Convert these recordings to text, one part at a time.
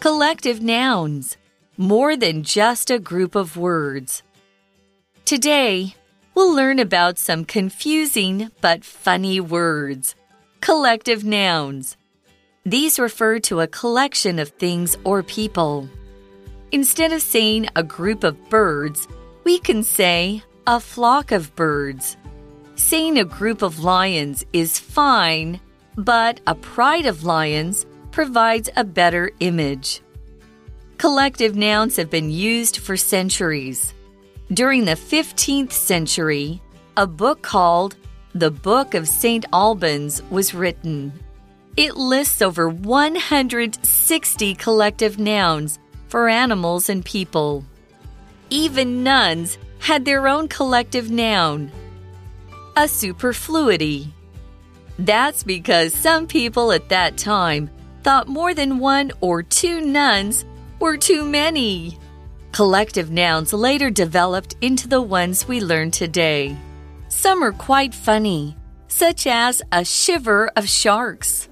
Collective nouns, more than just a group of words. Today, we'll learn about some confusing but funny words. Collective nouns. These refer to a collection of things or people. Instead of saying a group of birds, we can say a flock of birds. Saying a group of lions is fine, but a pride of lions provides a better image. Collective nouns have been used for centuries. During the 15th century, a book called The Book of St. Albans was written. It lists over 160 collective nouns for animals and people. Even nuns had their own collective noun a superfluity. That's because some people at that time thought more than one or two nuns were too many. Collective nouns later developed into the ones we learn today. Some are quite funny, such as a shiver of sharks.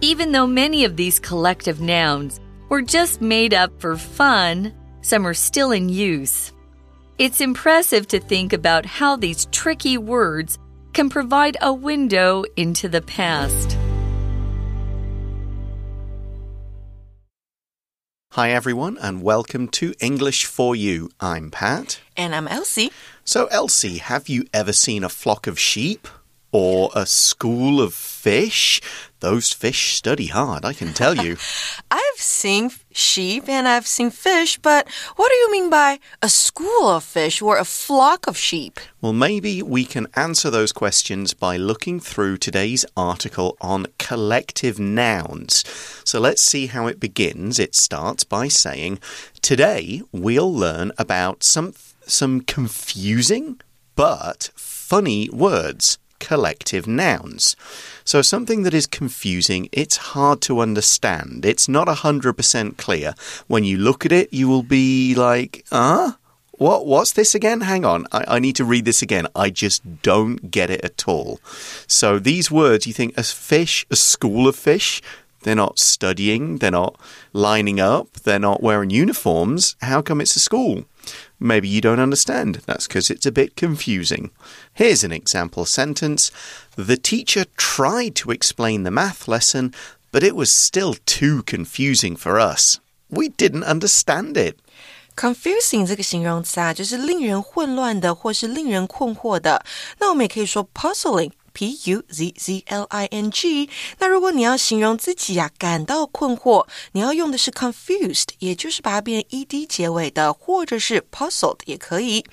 Even though many of these collective nouns were just made up for fun, some are still in use. It's impressive to think about how these tricky words can provide a window into the past. Hi, everyone, and welcome to English for You. I'm Pat. And I'm Elsie. So, Elsie, have you ever seen a flock of sheep? Or a school of fish? Those fish study hard, I can tell you. I've seen sheep and I've seen fish, but what do you mean by a school of fish or a flock of sheep? Well, maybe we can answer those questions by looking through today's article on collective nouns. So let's see how it begins. It starts by saying, Today we'll learn about some, some confusing but funny words collective nouns. So, something that is confusing, it's hard to understand. It's not 100% clear. When you look at it, you will be like? Huh? What what's this again? Hang on. I, I need to read this again. I just don't get it at all. So these words you think a fish, a school of fish, they're not studying, they're not lining up, they're not wearing uniforms. How come it's a school? Maybe you don't understand. That's because it's a bit confusing. Here's an example sentence The teacher tried to explain the math lesson, but it was still too confusing for us. We didn't understand it. Confusing 这个形容词啊，就是令人混乱的，或是令人困惑的。那我们也可以说 puzzling。 P U Z Z L I N G。那如果你要形容自己啊感到困惑，你要用的是 confused，也就是把它变 ed 结尾的，或者是 puzzled 也可以。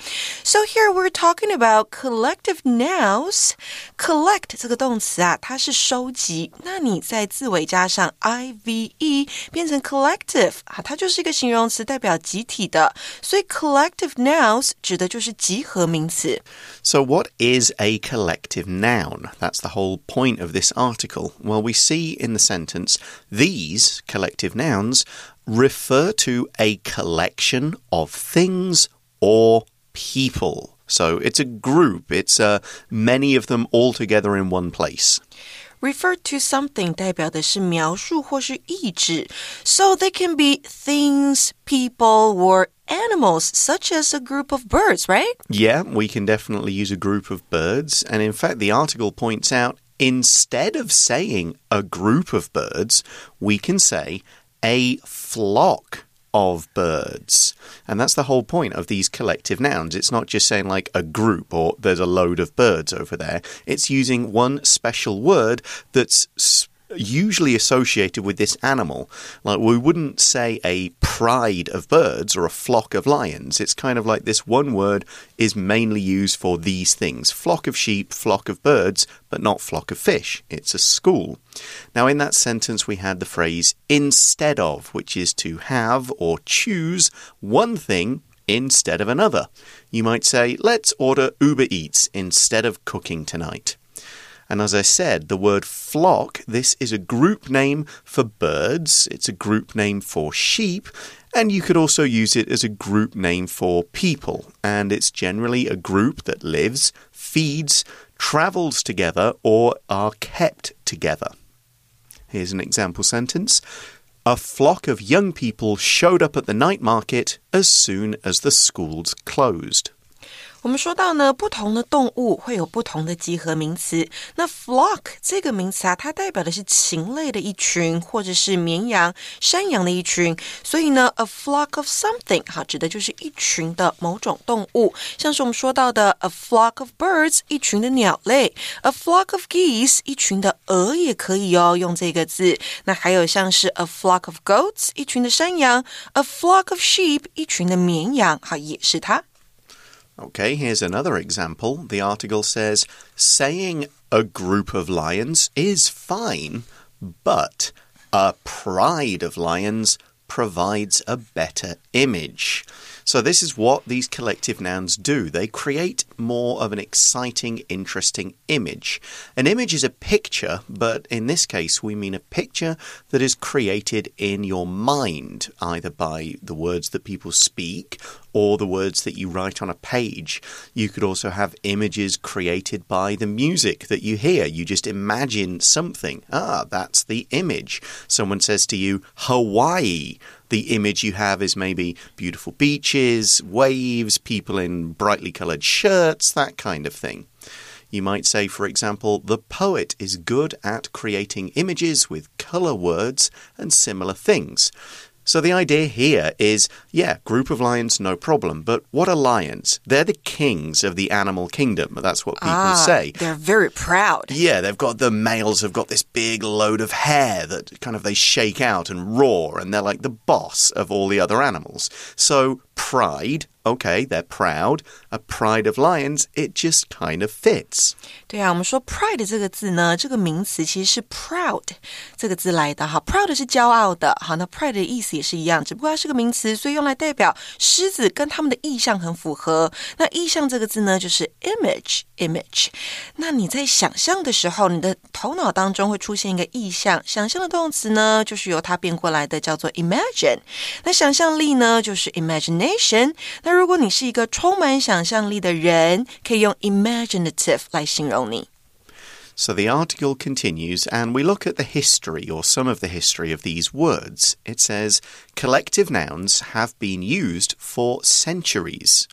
So here we're talking about collective nouns. Collect 这个动词啊，它是收集。那你在字尾加上 i v e，变成 collective 啊，它就是一个形容词，代表集体的。所以 collective nouns 指的就是集合名词。So what is a collective noun? That's the whole point of this article. Well, we see in the sentence these collective nouns refer to a collection of things or people. So it's a group, it's uh, many of them all together in one place. Refer to something 代表的是描述或是意指，so they can be things, people, or animals, such as a group of birds, right? Yeah, we can definitely use a group of birds. And in fact, the article points out instead of saying a group of birds, we can say a flock of birds. And that's the whole point of these collective nouns. It's not just saying like a group or there's a load of birds over there. It's using one special word that's usually associated with this animal. Like we wouldn't say a pride of birds or a flock of lions. It's kind of like this one word is mainly used for these things flock of sheep, flock of birds, but not flock of fish. It's a school. Now, in that sentence, we had the phrase instead of, which is to have or choose one thing instead of another. You might say, let's order Uber Eats instead of cooking tonight. And as I said, the word flock, this is a group name for birds, it's a group name for sheep, and you could also use it as a group name for people. And it's generally a group that lives, feeds, travels together, or are kept together. Here's an example sentence A flock of young people showed up at the night market as soon as the schools closed. 我们说到呢，不同的动物会有不同的集合名词。那 flock 这个名词啊，它代表的是禽类的一群，或者是绵羊、山羊的一群。所以呢，a flock of something 哈，指的就是一群的某种动物。像是我们说到的 a flock of birds，一群的鸟类；a flock of geese，一群的鹅也可以哦，用这个字。那还有像是 a flock of goats，一群的山羊；a flock of sheep，一群的绵羊，哈，也是它。Okay, here's another example. The article says saying a group of lions is fine, but a pride of lions provides a better image. So, this is what these collective nouns do. They create more of an exciting, interesting image. An image is a picture, but in this case, we mean a picture that is created in your mind, either by the words that people speak or the words that you write on a page. You could also have images created by the music that you hear. You just imagine something. Ah, that's the image. Someone says to you, Hawaii the image you have is maybe beautiful beaches, waves, people in brightly coloured shirts, that kind of thing. You might say, for example, the poet is good at creating images with colour words and similar things. So the idea here is yeah, group of lions, no problem. But what are lions? They're the kings of the animal kingdom. That's what people ah, say. They're very proud. Yeah, they've got the males have got this big load of hair that kind of they shake out and roar, and they're like the boss of all the other animals. So pride Okay, they're proud A pride of lions, it just kind of fits. 对啊，我们说 pride 这个字呢，这个名词其实是 proud 这个字来的哈。proud 是骄傲的，好，那 pride 的意思也是一样，只不过它是个名词，所以用来代表狮子跟他们的意象很符合。那意象这个字呢，就是 image image。那你在想象的时候，你的头脑当中会出现一个意象，想象的动词呢，就是由它变过来的，叫做 imagine。那想象力呢，就是 imagination。那如果你是一个充满想 象力的人，可以用 imaginative 来形容你。So the article continues, and we look at the history or some of the history of these words. It says collective nouns have been used for centuries.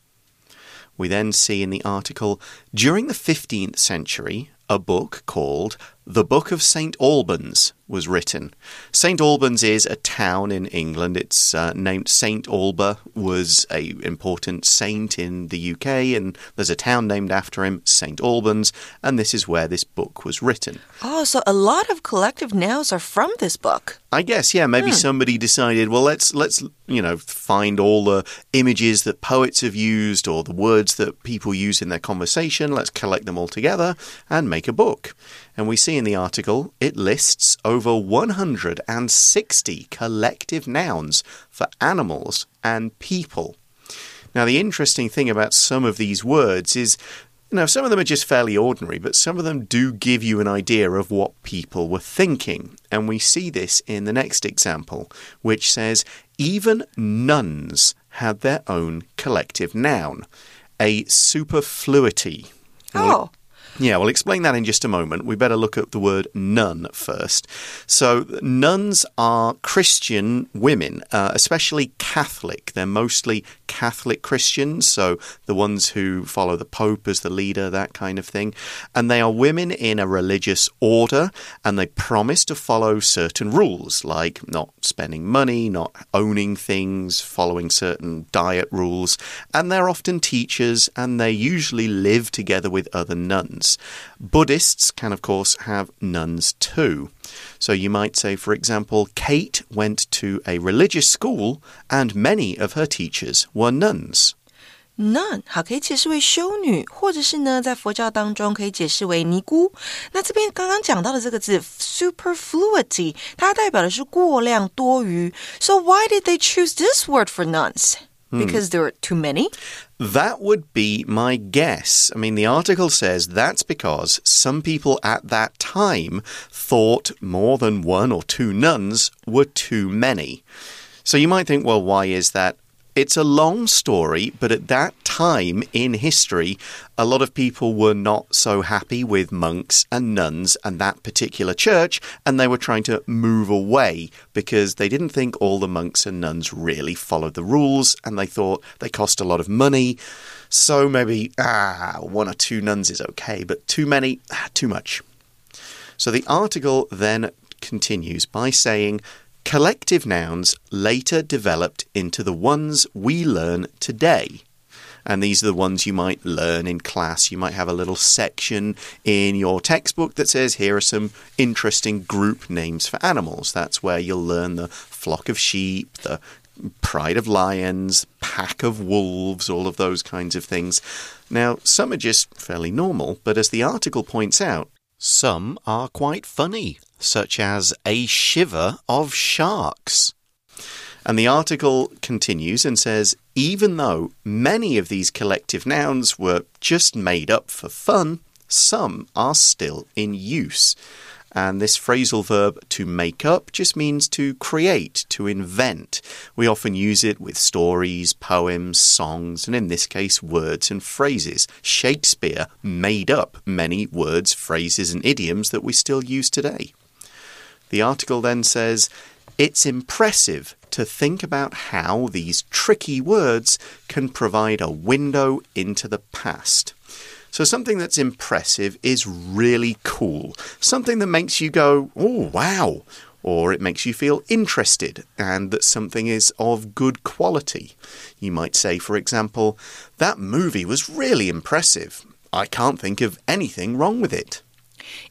We then see in the article during the 15th century, a book called The Book of St. Albans was written. St. Albans is a town in England. It's uh, named St. Alban, was a important saint in the UK, and there's a town named after him, St. Albans, and this is where this book was written. Oh, so a lot of collective nouns are from this book. I guess, yeah, maybe hmm. somebody decided, well, let's let's you know find all the images that poets have used or the words that people use in their conversation. Let's collect them all together and make a book. And we see in the article it lists over 160 collective nouns for animals and people. Now, the interesting thing about some of these words is you know, some of them are just fairly ordinary, but some of them do give you an idea of what people were thinking. And we see this in the next example, which says even nuns had their own collective noun, a superfluity. Oh. Yeah, we'll explain that in just a moment. We better look at the word nun first. So, nuns are Christian women, uh, especially Catholic. They're mostly Catholic Christians, so the ones who follow the Pope as the leader, that kind of thing. And they are women in a religious order, and they promise to follow certain rules, like not spending money, not owning things, following certain diet rules. And they're often teachers, and they usually live together with other nuns Buddhists can, of course, have nuns too. So you might say, for example, Kate went to a religious school and many of her teachers were nuns. Nun 好，可以解释为修女，或者是呢，在佛教当中可以解释为尼姑。那这边刚刚讲到的这个字 superfluity，它代表的是过量、多余。So why did they choose this word for nuns? Because there were too many? That would be my guess. I mean, the article says that's because some people at that time thought more than one or two nuns were too many. So you might think, well, why is that? It's a long story, but at that time in history, a lot of people were not so happy with monks and nuns and that particular church, and they were trying to move away because they didn't think all the monks and nuns really followed the rules and they thought they cost a lot of money. So maybe, ah, one or two nuns is okay, but too many, ah, too much. So the article then continues by saying, Collective nouns later developed into the ones we learn today. And these are the ones you might learn in class. You might have a little section in your textbook that says, here are some interesting group names for animals. That's where you'll learn the flock of sheep, the pride of lions, pack of wolves, all of those kinds of things. Now, some are just fairly normal, but as the article points out, some are quite funny, such as a shiver of sharks. And the article continues and says even though many of these collective nouns were just made up for fun, some are still in use. And this phrasal verb to make up just means to create, to invent. We often use it with stories, poems, songs, and in this case, words and phrases. Shakespeare made up many words, phrases, and idioms that we still use today. The article then says, It's impressive to think about how these tricky words can provide a window into the past. So, something that's impressive is really cool. Something that makes you go, oh, wow. Or it makes you feel interested and that something is of good quality. You might say, for example, that movie was really impressive. I can't think of anything wrong with it.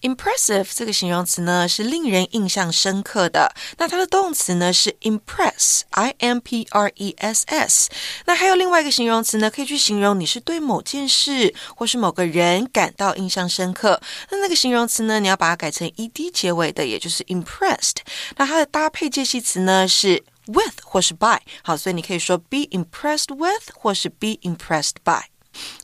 Impressive 这个形容词呢是令人印象深刻的，那它的动词呢是 impress，i m p r e s s。那还有另外一个形容词呢，可以去形容你是对某件事或是某个人感到印象深刻。那那个形容词呢，你要把它改成 e d 结尾的，也就是 impressed。那它的搭配介系词呢是 with 或是 by。好，所以你可以说 be impressed with 或是 be impressed by。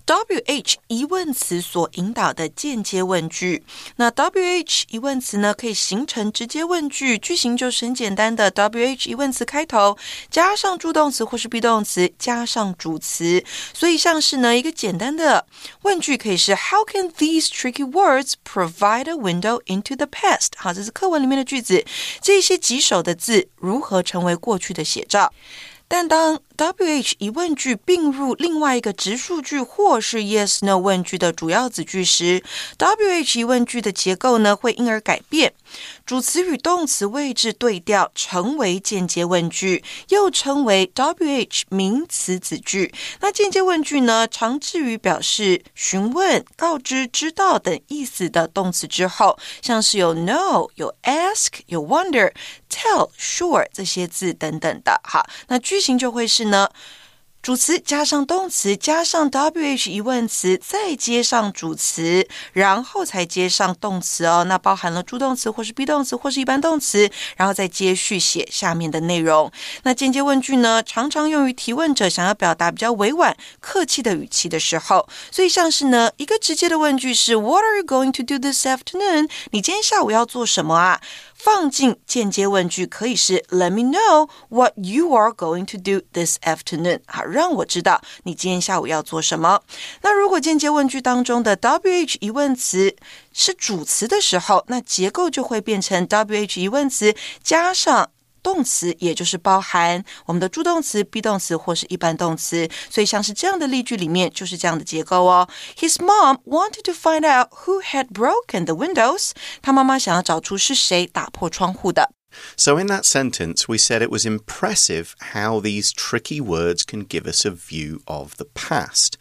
WH 疑问词所引导的间接问句，那 WH 疑问词呢可以形成直接问句，句型就是很简单的 WH 疑问词开头加上助动词或是 be 动词加上主词，所以像是呢一个简单的问句可以是 How can these tricky words provide a window into the past？好，这是课文里面的句子，这些棘手的字如何成为过去的写照？但当 WH 疑问句并入另外一个直述句或是 Yes No 问句的主要子句时，WH 疑问句的结构呢会因而改变，主词与动词位置对调，成为间接问句，又称为 WH 名词子句。那间接问句呢，常置于表示询问、告知、知道等意思的动词之后，像是有 know、有 ask、有 wonder、tell、sure 这些字等等的。好，那句型就会是。呢？主词加上动词加上 WH 疑问词，再接上主词，然后才接上动词哦。那包含了助动词或是 be 动词或是一般动词，然后再接续写下面的内容。那间接问句呢，常常用于提问者想要表达比较委婉、客气的语气的时候。所以像是呢，一个直接的问句是 What are you going to do this afternoon？你今天下午要做什么啊？放进间接问句可以是 Let me know what you are going to do this afternoon。好，让我知道你今天下午要做什么。那如果间接问句当中的 WH 疑问词是主词的时候，那结构就会变成 WH 疑问词加上。动词也就是包含我们的助动词、be 动词或是一般动词，所以像是这样的例句里面就是这样的结构哦。His mom wanted to find out who had broken the windows。他妈妈想要找出是谁打破窗户的。So, in that sentence, we said it was impressive how these tricky words can give us a view of the past.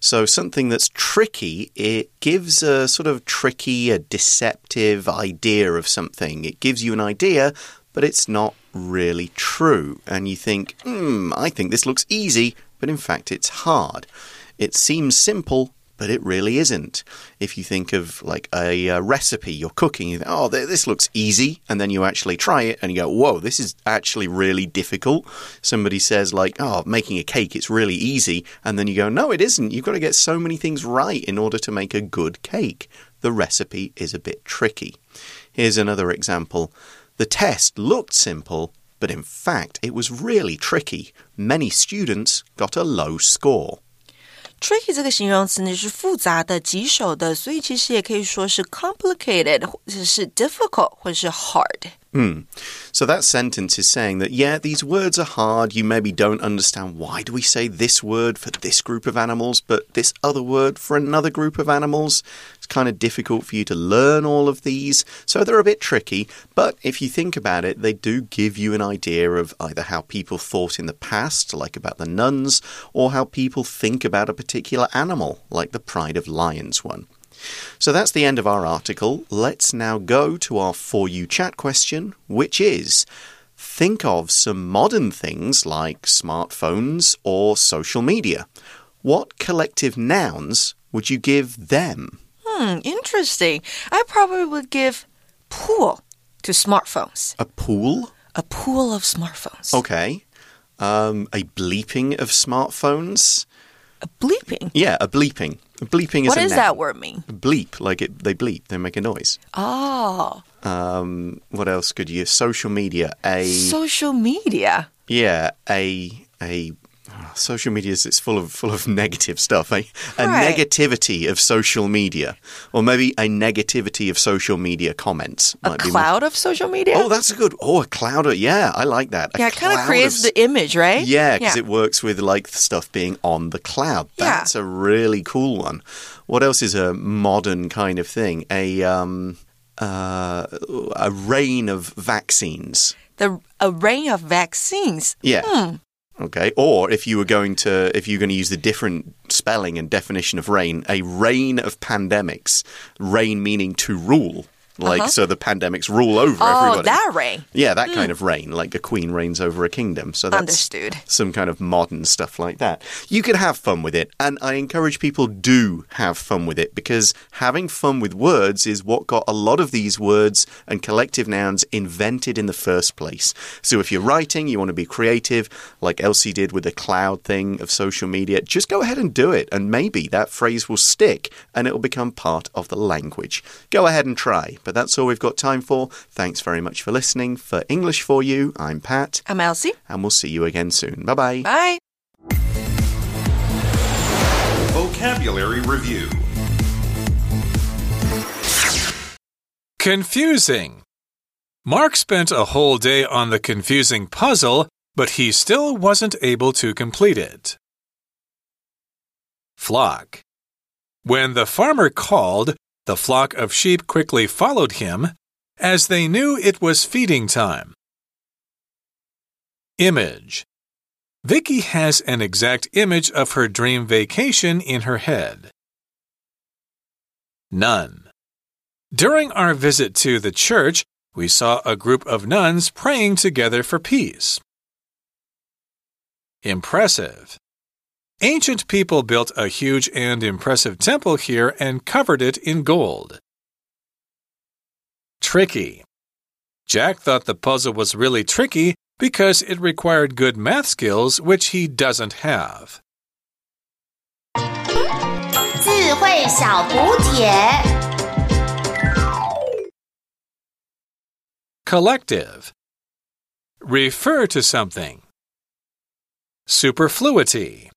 So, something that's tricky, it gives a sort of tricky, a deceptive idea of something. It gives you an idea but it's not really true. And you think, hmm, I think this looks easy, but in fact it's hard. It seems simple, but it really isn't. If you think of like a, a recipe, you're cooking, you think, oh, this looks easy, and then you actually try it and you go, whoa, this is actually really difficult. Somebody says, like, oh, making a cake, it's really easy, and then you go, no, it isn't. You've got to get so many things right in order to make a good cake. The recipe is a bit tricky. Here's another example. The test looked simple, but in fact, it was really tricky. Many students got a low score. Tricky 这个形容词呢是复杂的、棘手的，所以其实也可以说是 complicated，或者是 difficult，或者是 hard。 Hmm. So that sentence is saying that, yeah, these words are hard. You maybe don't understand why do we say this word for this group of animals, but this other word for another group of animals. It's kind of difficult for you to learn all of these. So they're a bit tricky. But if you think about it, they do give you an idea of either how people thought in the past, like about the nuns, or how people think about a particular animal, like the Pride of Lions one. So that's the end of our article. Let's now go to our For You chat question, which is think of some modern things like smartphones or social media. What collective nouns would you give them? Hmm, interesting. I probably would give pool to smartphones. A pool? A pool of smartphones. Okay. Um, a bleeping of smartphones? A bleeping. Yeah, a bleeping. Bleeping is What does that word mean? Bleep, like it, they bleep, they make a noise. Oh, Um, what else could you? Social media, a social media. yeah, a a social media is it's full of full of negative stuff. A, a Right. negativity of social media, or maybe a negativity of social media comments. A be more- cloud of social media. Oh, that's a good. Oh, a cloud. Of, yeah, I like that. A yeah, it kind of creates of- the image, right? Yeah, because it works with like stuff being on the cloud. Yeah. That's a really cool one. What else is a modern kind of thing? A um uh a rain of vaccines. the a rain of vaccines. Yeah. Hmm. Okay. Or if you were going to if you're going to use the different spelling and definition of rain, a reign of pandemics. Reign meaning to rule. Like so the pandemics rule over Uh-huh. Oh, everybody. that reign. Yeah, that kind of reign, like a queen reigns over a kingdom. So that's Understood. some kind of modern stuff like that. You could have fun with it, and I encourage people do have fun with it because having fun with words is what got a lot of these words and collective nouns invented in the first place. So if you're writing, you want to be creative, like Elsie did with the cloud thing of social media, just go ahead and do it, and maybe that phrase will stick and it will become part of the language. Go ahead and try. But that's all we've got time for. Thanks very much for listening. For English for You, I'm Pat, I'm Elsie. and we'll see you again soon. Bye bye. Bye. Vocabulary Review Confusing. Mark spent a whole day on the confusing puzzle, but he still wasn't able to complete it. Flock. When the farmer called, the flock of sheep quickly followed him, as they knew it was feeding time. Image. Vicky has an exact image of her dream vacation in her head. Nun. During our visit to the church, we saw a group of nuns praying together for peace. Impressive. Ancient people built a huge and impressive temple here and covered it in gold. Tricky. Jack thought the puzzle was really tricky because it required good math skills, which he doesn't have. 智慧小补帖。 Collective. Refer to something. Superfluity.